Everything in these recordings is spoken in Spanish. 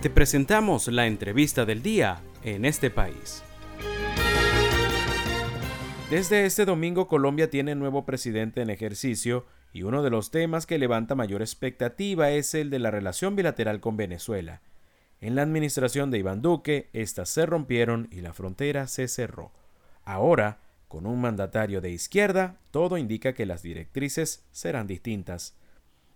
Te presentamos la entrevista del día en este país. Desde este domingo Colombia tiene nuevo presidente en ejercicio y uno de los temas que levanta mayor expectativa es el de la relación bilateral con Venezuela. En la administración de Iván Duque, estas se rompieron y la frontera se cerró. Ahora, con un mandatario de izquierda, todo indica que las directrices serán distintas.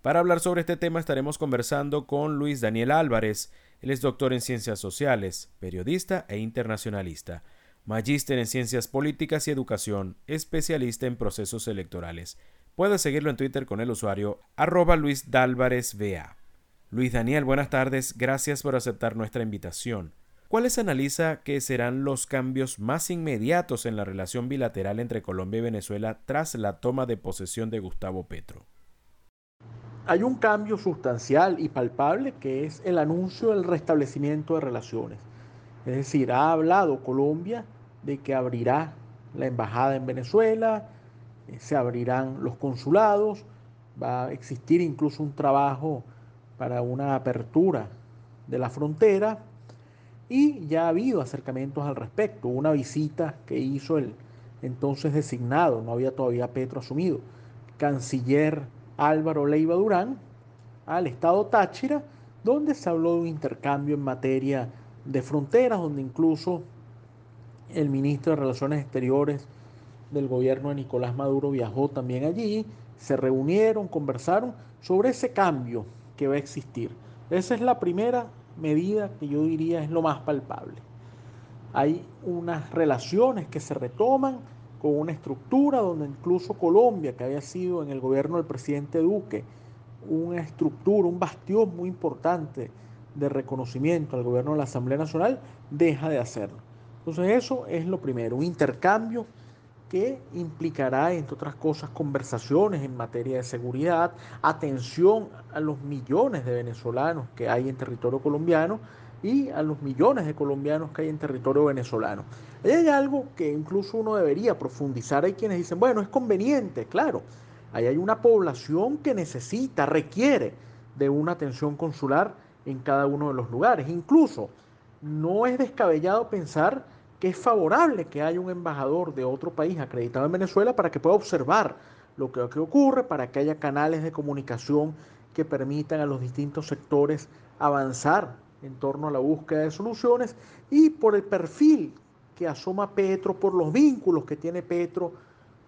Para hablar sobre este tema estaremos conversando con Luis Daniel Álvarez. Él es doctor en ciencias sociales, periodista e internacionalista magíster en Ciencias Políticas y Educación, especialista en procesos electorales. Puede seguirlo en Twitter con el usuario arroba Luis Luis Daniel, buenas tardes, gracias por aceptar nuestra invitación. ¿Cuáles analiza que serán los cambios más inmediatos en la relación bilateral entre Colombia y Venezuela tras la toma de posesión de Gustavo Petro? Hay un cambio sustancial y palpable que es el anuncio del restablecimiento de relaciones. Es decir, ha hablado Colombia de que abrirá la embajada en Venezuela, eh, se abrirán los consulados, va a existir incluso un trabajo para una apertura de la frontera y ya ha habido acercamientos al respecto. Una visita que hizo el entonces designado, no había todavía Petro asumido, canciller Álvaro Leiva Durán al estado Táchira, donde se habló de un intercambio en materia de fronteras, donde incluso el ministro de Relaciones Exteriores del gobierno de Nicolás Maduro viajó también allí, se reunieron, conversaron sobre ese cambio que va a existir. Esa es la primera medida que yo diría es lo más palpable. Hay unas relaciones que se retoman con una estructura donde incluso Colombia, que había sido en el gobierno del presidente Duque, una estructura, un bastión muy importante de reconocimiento al gobierno de la Asamblea Nacional, deja de hacerlo. Entonces eso es lo primero, un intercambio que implicará, entre otras cosas, conversaciones en materia de seguridad, atención a los millones de venezolanos que hay en territorio colombiano y a los millones de colombianos que hay en territorio venezolano. Ahí hay algo que incluso uno debería profundizar. Hay quienes dicen, bueno, es conveniente, claro. Ahí hay una población que necesita, requiere de una atención consular en cada uno de los lugares. Incluso no es descabellado pensar que es favorable que haya un embajador de otro país acreditado en Venezuela para que pueda observar lo que, ocurre, para que haya canales de comunicación que permitan a los distintos sectores avanzar en torno a la búsqueda de soluciones y por el perfil que asoma Petro, por los vínculos que tiene Petro,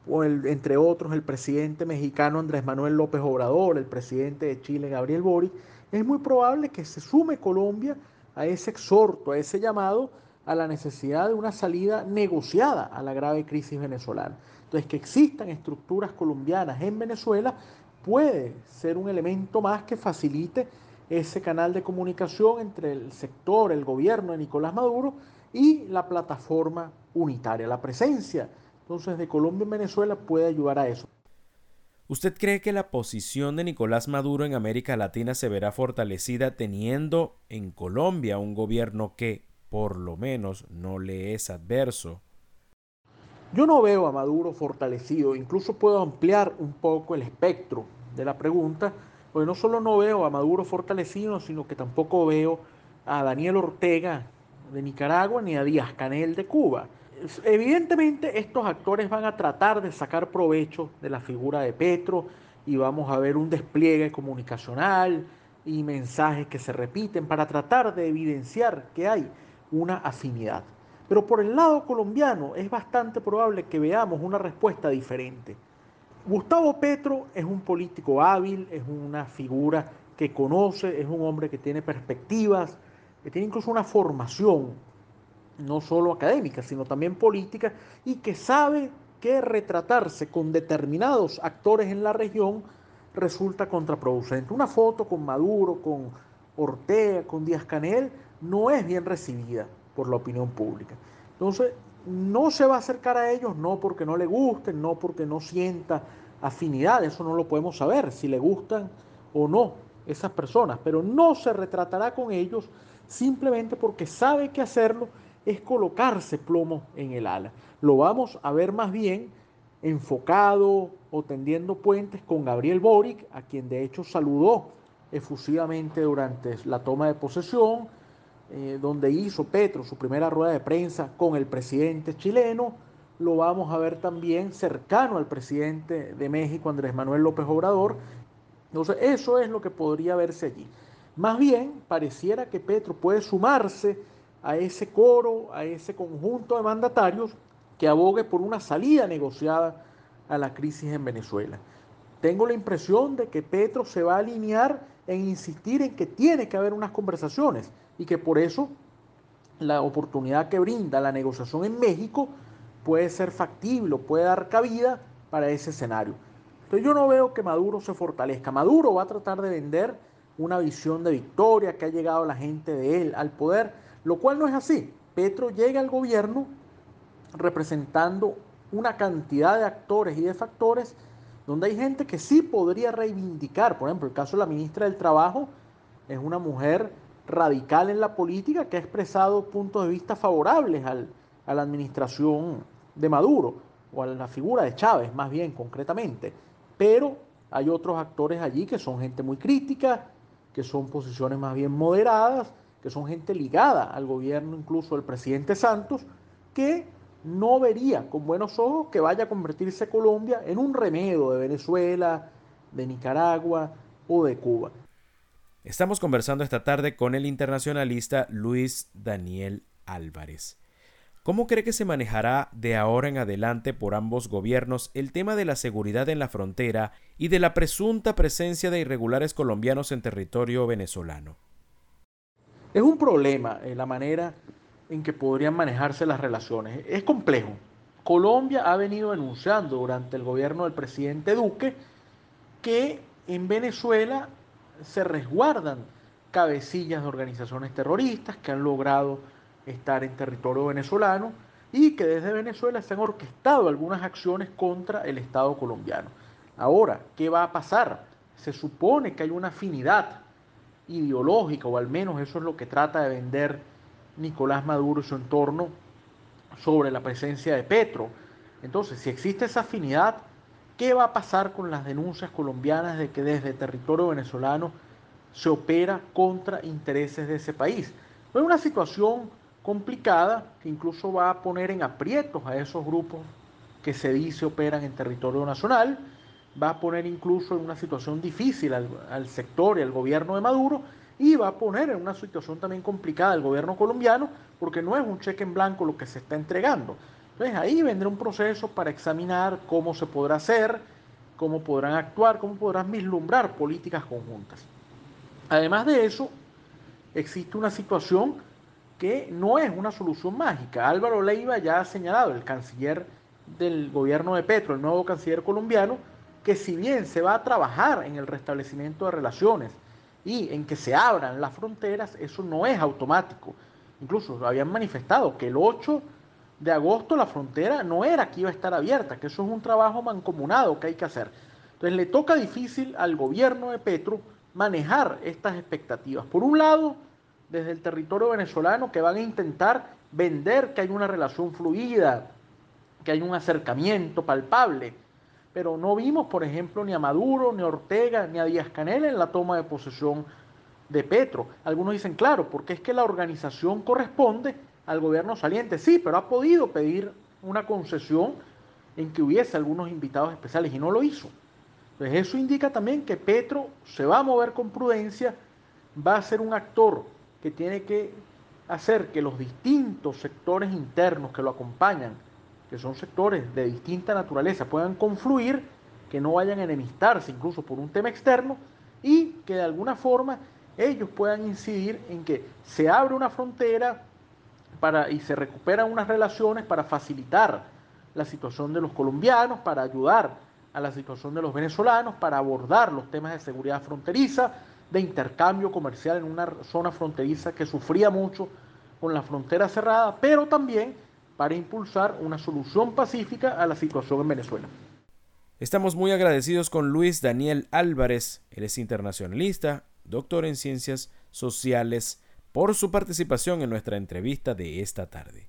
entre otros el presidente mexicano Andrés Manuel López Obrador, el presidente de Chile Gabriel Boric, es muy probable que se sume Colombia a ese exhorto, a ese llamado a la necesidad de una salida negociada a la grave crisis venezolana. Entonces, que existan estructuras colombianas en Venezuela puede ser un elemento más que facilite ese canal de comunicación entre el sector, el gobierno de Nicolás Maduro y la plataforma unitaria. La presencia entonces de Colombia en Venezuela puede ayudar a eso. ¿Usted cree que la posición de Nicolás Maduro en América Latina se verá fortalecida teniendo en Colombia un gobierno que, por lo menos, no le es adverso? Yo no veo a Maduro fortalecido, incluso puedo ampliar un poco el espectro de la pregunta, porque no solo no veo a Maduro fortalecido, sino que tampoco veo a Daniel Ortega de Nicaragua ni a Díaz Canel de Cuba evidentemente estos actores van a tratar de sacar provecho de la figura de Petro y vamos a ver un despliegue comunicacional y mensajes que se repiten para tratar de evidenciar que hay una afinidad. Pero por el lado colombiano es bastante probable que veamos una respuesta diferente. Gustavo Petro es un político hábil, es una figura que conoce, es un hombre que tiene perspectivas, que tiene incluso una formación no solo académica, sino también política, y que sabe que retratarse con determinados actores en la región resulta contraproducente. Una foto con Maduro, con Ortega, con Díaz Canel, no es bien recibida por la opinión pública. Entonces, no se va a acercar a ellos, no porque no le gusten, no porque no sienta afinidad, eso no lo podemos saber, si le gustan o no esas personas, pero no se retratará con ellos simplemente porque sabe que hacerlo es colocarse plomo en el ala. Lo vamos a ver más bien enfocado o tendiendo puentes con Gabriel Boric, a quien de hecho saludó efusivamente durante la toma de posesión, eh, donde hizo Petro su primera rueda de prensa con el presidente chileno, lo vamos a ver también cercano al presidente de México, Andrés Manuel López Obrador. Entonces, eso es lo que podría verse allí. Más bien, pareciera que Petro puede sumarse a ese coro, a ese conjunto de mandatarios que abogue por una salida negociada a la crisis en Venezuela. Tengo la impresión de que Petro se va a alinear en insistir en que tiene que haber unas conversaciones y que por eso la oportunidad que brinda la negociación en México puede ser factible, puede dar cabida para ese escenario. Entonces yo no veo que Maduro se fortalezca. Maduro va a tratar de vender una visión de victoria, que ha llegado la gente de él al poder, lo cual no es así. Petro llega al gobierno representando una cantidad de actores y de factores donde hay gente que sí podría reivindicar, por ejemplo, el caso de la ministra del Trabajo es una mujer radical en la política que ha expresado puntos de vista favorables a la administración de Maduro o a la figura de Chávez, más bien concretamente. Pero hay otros actores allí que son gente muy crítica, que son posiciones más bien moderadas, que son gente ligada al gobierno incluso del presidente Santos, que no vería con buenos ojos que vaya a convertirse Colombia en un remedio de Venezuela, de Nicaragua o de Cuba. Estamos conversando esta tarde con el internacionalista Luis Daniel Álvarez. ¿Cómo cree que se manejará de ahora en adelante por ambos gobiernos el tema de la seguridad en la frontera y de la presunta presencia de irregulares colombianos en territorio venezolano? Es un problema eh, la manera en que podrían manejarse las relaciones. Es complejo. Colombia ha venido denunciando durante el gobierno del presidente Duque que en Venezuela se resguardan cabecillas de organizaciones terroristas que han logrado estar en territorio venezolano y que desde Venezuela se han orquestado algunas acciones contra el Estado colombiano. Ahora, ¿qué va a pasar? Se supone que hay una afinidad ideológica, o al menos eso es lo que trata de vender Nicolás Maduro y su entorno sobre la presencia de Petro. Entonces, si existe esa afinidad, ¿qué va a pasar con las denuncias colombianas de que desde territorio venezolano se opera contra intereses de ese país? Es una situación complicada que incluso va a poner en aprietos a esos grupos que se dice operan en territorio nacional, va a poner incluso en una situación difícil al, sector y al gobierno de Maduro y va a poner en una situación también complicada al gobierno colombiano porque no es un cheque en blanco lo que se está entregando. Entonces ahí vendrá un proceso para examinar cómo se podrá hacer, cómo podrán actuar, cómo podrán vislumbrar políticas conjuntas. Además de eso, existe una situación que no es una solución mágica. Álvaro Leiva ya ha señalado, el canciller del gobierno de Petro, el nuevo canciller colombiano, que si bien se va a trabajar en el restablecimiento de relaciones y en que se abran las fronteras, eso no es automático. Incluso habían manifestado que el 8 de agosto la frontera no era que iba a estar abierta, que eso es un trabajo mancomunado que hay que hacer. Entonces le toca difícil al gobierno de Petro manejar estas expectativas. Por un lado, desde el territorio venezolano que van a intentar vender que hay una relación fluida, que hay un acercamiento palpable. Pero no vimos, por ejemplo, ni a Maduro, ni a Ortega, ni a Díaz Canel en la toma de posesión de Petro. Algunos dicen, claro, porque es que la organización corresponde al gobierno saliente. Sí, pero ha podido pedir una concesión en que hubiese algunos invitados especiales y no lo hizo. Entonces eso indica también que Petro se va a mover con prudencia, va a ser un actor que tiene que hacer que los distintos sectores internos que lo acompañan, que son sectores de distinta naturaleza, puedan confluir, que no vayan a enemistarse incluso por un tema externo y que de alguna forma ellos puedan incidir en que se abre una frontera para, y se recuperan unas relaciones para facilitar la situación de los colombianos, para ayudar a la situación de los venezolanos, para abordar los temas de seguridad fronteriza, de intercambio comercial en una zona fronteriza que sufría mucho con la frontera cerrada, pero también para impulsar una solución pacífica a la situación en Venezuela. Estamos muy agradecidos con Luis Daniel Álvarez, él es internacionalista, doctor en ciencias sociales, por su participación en nuestra entrevista de esta tarde.